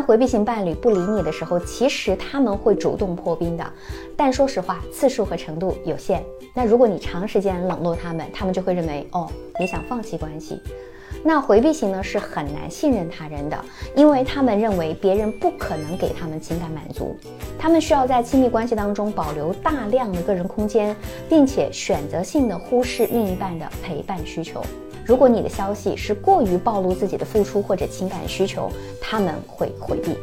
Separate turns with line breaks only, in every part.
回避型伴侣不理你的时候，其实他们会主动破冰的，但说实话，次数和程度有限。那如果你长时间冷落他们，他们就会认为哦，你想放弃关系。那回避型呢是很难信任他人的，因为他们认为别人不可能给他们情感满足，他们需要在亲密关系当中保留大量的个人空间，并且选择性的忽视另一半的陪伴需求。如果你的消息是过于暴露自己的付出或者情感需求，他们会回避。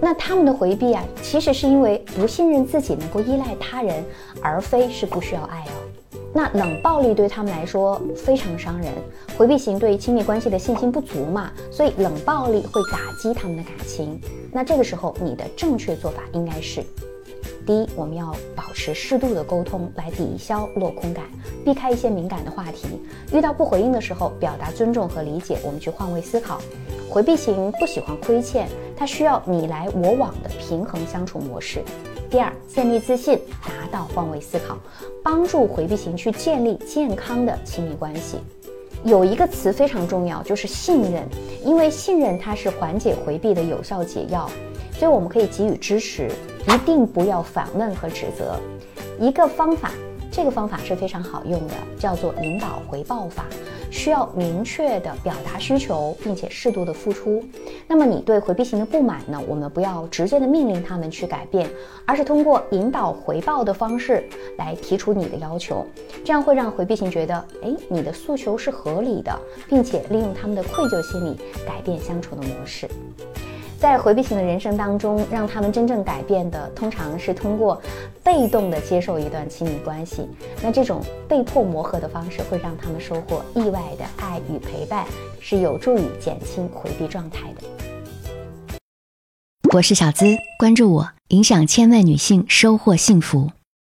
那他们的回避啊，其实是因为不信任自己能够依赖他人，而非是不需要爱哦。那冷暴力对他们来说非常伤人，回避型对亲密关系的信心不足嘛，所以冷暴力会打击他们的感情。那这个时候，你的正确做法应该是：第一，我们要保持适度的沟通来抵消落空感，避开一些敏感的话题。遇到不回应的时候，表达尊重和理解，我们去换位思考。回避型不喜欢亏欠，他需要你来我往的平衡相处模式。第二，建立自信，达到换位思考，帮助回避型去建立健康的亲密关系。有一个词非常重要，就是信任，因为信任它是缓解回避的有效解药，所以我们可以给予支持，一定不要反问和指责。一个方法。这个方法是非常好用的，叫做引导回报法，需要明确的表达需求，并且适度的付出。那么你对回避型的不满呢？我们不要直接的命令他们去改变，而是通过引导回报的方式来提出你的要求，这样会让回避型觉得，哎，你的诉求是合理的，并且利用他们的愧疚心理改变相处的模式。在回避型的人生当中，让他们真正改变的，通常是通过被动的接受一段亲密关系。那这种被迫磨合的方式，会让他们收获意外的爱与陪伴，是有助于减轻回避状态的。
我是小资，关注我，影响千万女性，收获幸福。